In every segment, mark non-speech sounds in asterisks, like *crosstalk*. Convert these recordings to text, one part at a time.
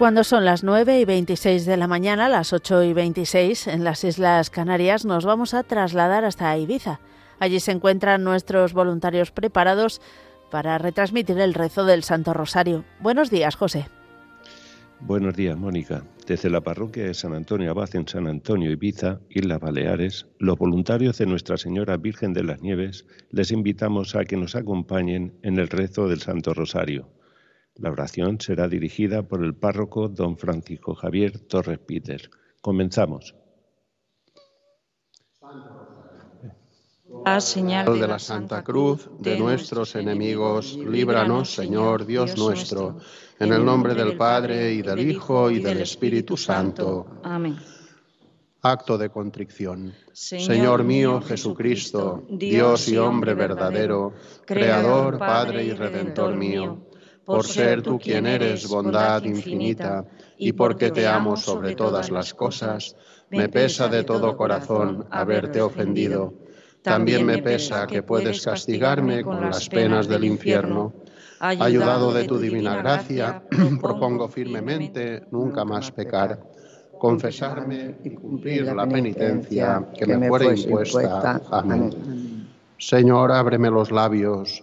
Cuando son las 9 y 26 de la mañana, las 8 y 26 en las Islas Canarias, nos vamos a trasladar hasta Ibiza. Allí se encuentran nuestros voluntarios preparados para retransmitir el rezo del Santo Rosario. Buenos días, José. Buenos días, Mónica. Desde la parroquia de San Antonio Abad en San Antonio, Ibiza, Islas Baleares, los voluntarios de Nuestra Señora Virgen de las Nieves les invitamos a que nos acompañen en el rezo del Santo Rosario. La oración será dirigida por el párroco don Francisco Javier Torres Peter. Comenzamos. A señal de la Santa Cruz de nuestros enemigos, líbranos, Señor Dios nuestro, en el nombre del Padre y del Hijo y del Espíritu Santo. Amén. Acto de contrición. Señor mío Jesucristo, Dios y hombre verdadero, Creador, Padre y Redentor mío por ser tú quien eres bondad infinita y porque te amo sobre todas las cosas, me pesa de todo corazón haberte ofendido. También me pesa que puedes castigarme con las penas del infierno. Ayudado de tu divina gracia, *coughs* propongo firmemente nunca más pecar, confesarme y cumplir la penitencia que me fuera impuesta. Amén. Señor, ábreme los labios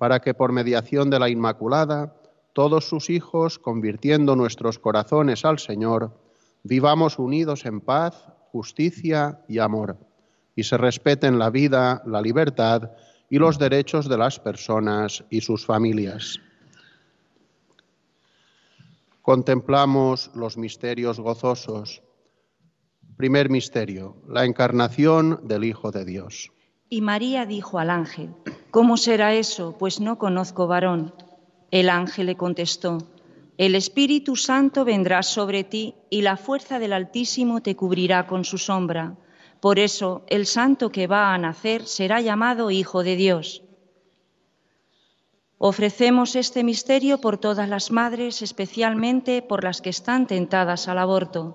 para que por mediación de la Inmaculada, todos sus hijos, convirtiendo nuestros corazones al Señor, vivamos unidos en paz, justicia y amor, y se respeten la vida, la libertad y los derechos de las personas y sus familias. Contemplamos los misterios gozosos. Primer misterio, la encarnación del Hijo de Dios. Y María dijo al ángel, ¿cómo será eso? Pues no conozco varón. El ángel le contestó, el Espíritu Santo vendrá sobre ti y la fuerza del Altísimo te cubrirá con su sombra. Por eso el santo que va a nacer será llamado Hijo de Dios. Ofrecemos este misterio por todas las madres, especialmente por las que están tentadas al aborto.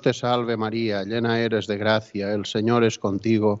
te salve María, llena eres de gracia, el Señor es contigo,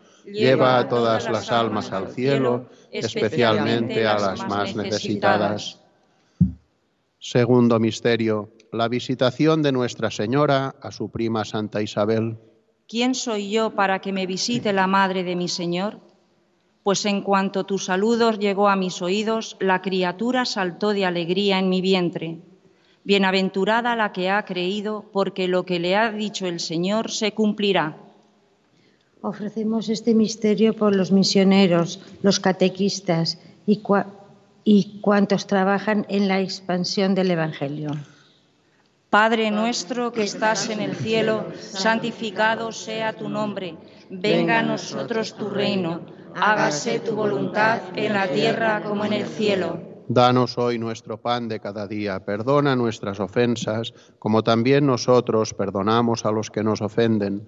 lleva a todas las almas al cielo, especialmente a las más necesitadas. Segundo misterio, la visitación de Nuestra Señora a su prima Santa Isabel. ¿Quién soy yo para que me visite la madre de mi Señor? Pues en cuanto tu saludo llegó a mis oídos, la criatura saltó de alegría en mi vientre. Bienaventurada la que ha creído, porque lo que le ha dicho el Señor se cumplirá. Ofrecemos este misterio por los misioneros, los catequistas y, y cuantos trabajan en la expansión del Evangelio. Padre nuestro que estás en el cielo, santificado sea tu nombre. Venga a nosotros tu reino. Hágase tu voluntad en la tierra como en el cielo. Danos hoy nuestro pan de cada día. Perdona nuestras ofensas, como también nosotros perdonamos a los que nos ofenden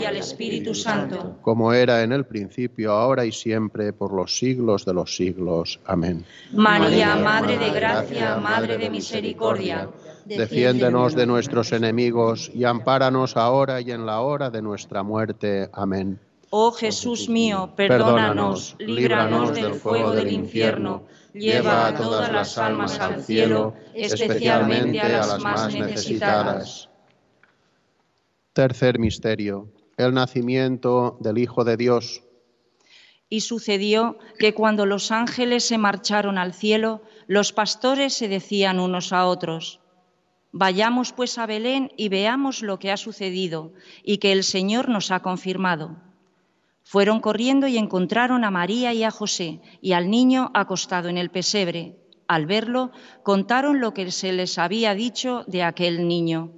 y al Espíritu Santo. Como era en el principio, ahora y siempre, por los siglos de los siglos. Amén. María, Madre de Gracia, Madre de Misericordia. Defiéndenos de nuestros enemigos y ampáranos ahora y en la hora de nuestra muerte. Amén. Oh Jesús mío, perdónanos, líbranos del fuego del infierno, lleva a todas las almas al cielo, especialmente a las más necesitadas. Tercer misterio el nacimiento del Hijo de Dios. Y sucedió que cuando los ángeles se marcharon al cielo, los pastores se decían unos a otros, Vayamos pues a Belén y veamos lo que ha sucedido y que el Señor nos ha confirmado. Fueron corriendo y encontraron a María y a José y al niño acostado en el pesebre. Al verlo, contaron lo que se les había dicho de aquel niño.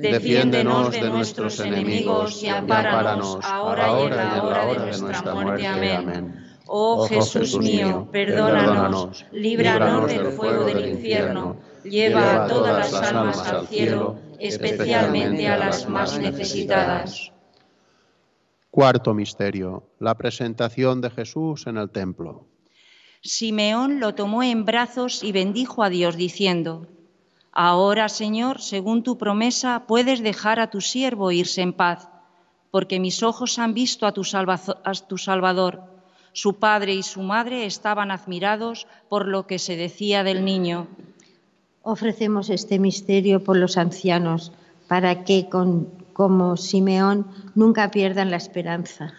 Defiéndenos de nuestros enemigos y ampáranos ahora y en la hora de nuestra muerte. Amén. Oh Jesús mío, perdónanos, líbranos del fuego del infierno, lleva a todas las almas al cielo, especialmente a las más necesitadas. Cuarto misterio, la presentación de Jesús en el templo. Simeón lo tomó en brazos y bendijo a Dios diciendo, Ahora, Señor, según tu promesa, puedes dejar a tu siervo irse en paz, porque mis ojos han visto a tu, Salvador. Su padre y su madre estaban admirados por lo que se decía del niño. Ofrecemos este misterio por los ancianos, para que, como Simeón, nunca pierdan la esperanza.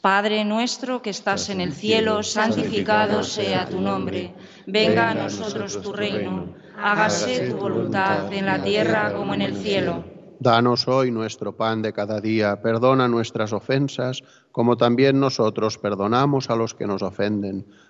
Padre nuestro que estás en el cielo, santificado sea tu nombre. Venga a nosotros tu reino. Hágase tu voluntad en la tierra como en el cielo. Danos hoy nuestro pan de cada día, perdona nuestras ofensas, como también nosotros perdonamos a los que nos ofenden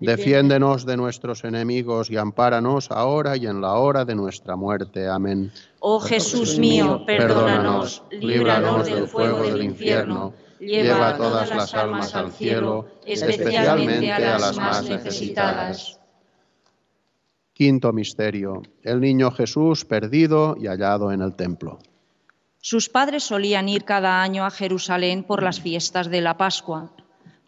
Defiéndenos de nuestros enemigos y ampáranos ahora y en la hora de nuestra muerte. Amén. Oh Jesús mío, perdónanos, líbranos del fuego del infierno, lleva todas las almas al cielo, especialmente a las más necesitadas. Quinto misterio. El niño Jesús perdido y hallado en el templo. Sus padres solían ir cada año a Jerusalén por las fiestas de la Pascua.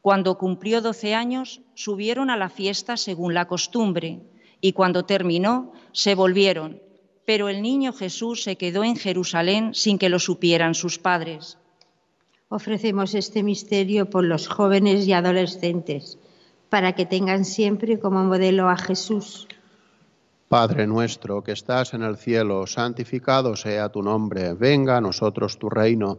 Cuando cumplió doce años, subieron a la fiesta según la costumbre, y cuando terminó, se volvieron. Pero el niño Jesús se quedó en Jerusalén sin que lo supieran sus padres. Ofrecemos este misterio por los jóvenes y adolescentes, para que tengan siempre como modelo a Jesús. Padre nuestro que estás en el cielo, santificado sea tu nombre, venga a nosotros tu reino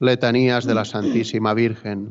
Letanías de la *clears throat* Santísima Virgen.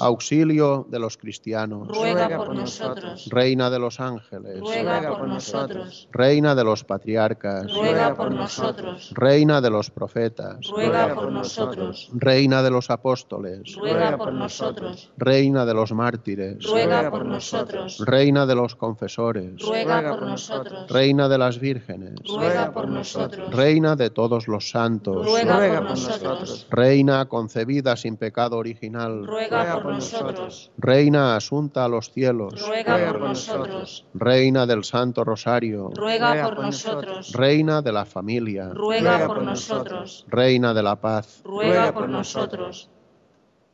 Auxilio de los cristianos, ruega por nosotros. Reina de los ángeles, ruega por nosotros. Reina de los patriarcas, ruega por nosotros. Reina de los profetas, ruega por nosotros. Reina de los apóstoles, ruega por nosotros. Reina de los mártires, ruega por nosotros. Reina de los confesores, ruega por nosotros. Reina de las vírgenes, ruega por nosotros. Reina de todos los santos, ruega por nosotros. Reina concebida sin pecado original, ruega por nosotros. Reina asunta a los cielos, ruega por nosotros. Reina del Santo Rosario, ruega por nosotros. Reina de la familia, ruega por nosotros. Reina de la paz, ruega por nosotros.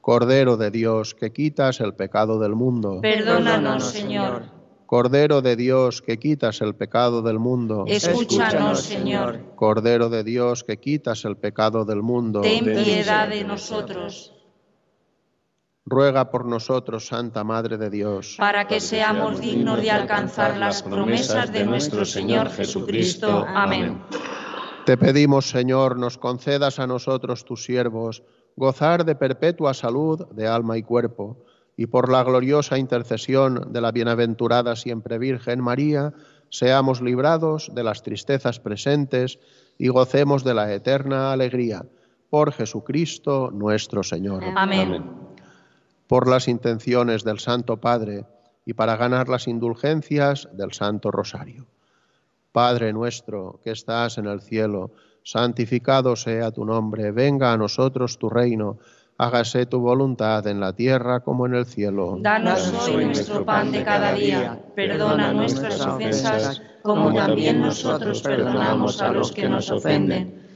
Cordero de Dios, que quitas el pecado del mundo. Perdónanos, Señor. Cordero de Dios, que quitas el pecado del mundo. Escúchanos, Señor. Cordero de Dios, que quitas el pecado del mundo. Ten piedad de nosotros. Ruega por nosotros, Santa Madre de Dios, para que seamos dignos de alcanzar las promesas de nuestro Señor Jesucristo. Amén. Te pedimos, Señor, nos concedas a nosotros, tus siervos, gozar de perpetua salud de alma y cuerpo, y por la gloriosa intercesión de la bienaventurada siempre Virgen María, seamos librados de las tristezas presentes y gocemos de la eterna alegría. Por Jesucristo nuestro Señor. Amén por las intenciones del Santo Padre y para ganar las indulgencias del Santo Rosario. Padre nuestro que estás en el cielo, santificado sea tu nombre, venga a nosotros tu reino, hágase tu voluntad en la tierra como en el cielo. Danos hoy nuestro pan de cada día, perdona nuestras ofensas como también nosotros perdonamos a los que nos ofenden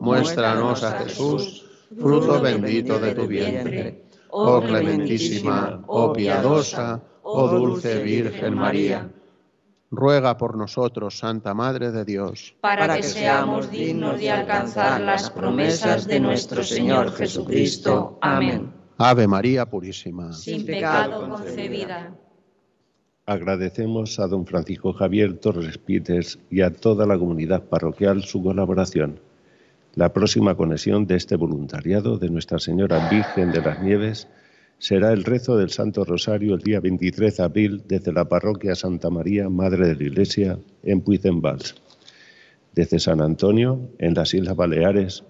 muéstranos a Jesús, fruto bendito de tu vientre. Oh clementísima, oh piadosa, oh dulce Virgen María. Ruega por nosotros, Santa Madre de Dios, para que seamos dignos de alcanzar las promesas de nuestro Señor Jesucristo. Amén. Ave María Purísima. Sin pecado concebida. Agradecemos a don Francisco Javier Torres Pites y a toda la comunidad parroquial su colaboración. La próxima conexión de este voluntariado de Nuestra Señora Virgen de las Nieves será el rezo del Santo Rosario el día 23 de abril desde la parroquia Santa María, Madre de la Iglesia, en Puizenvals. Desde San Antonio, en las Islas Baleares,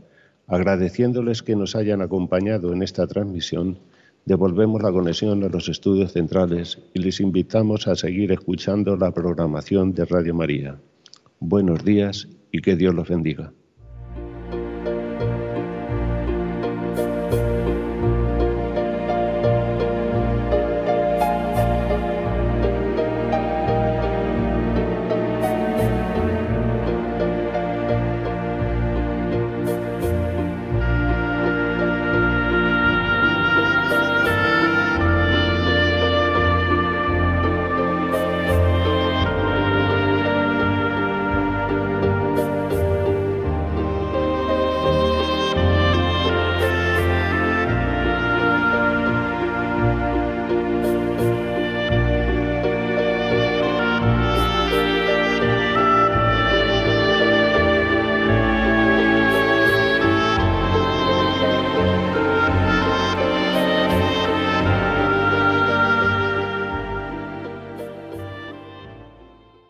agradeciéndoles que nos hayan acompañado en esta transmisión, devolvemos la conexión a los estudios centrales y les invitamos a seguir escuchando la programación de Radio María. Buenos días y que Dios los bendiga.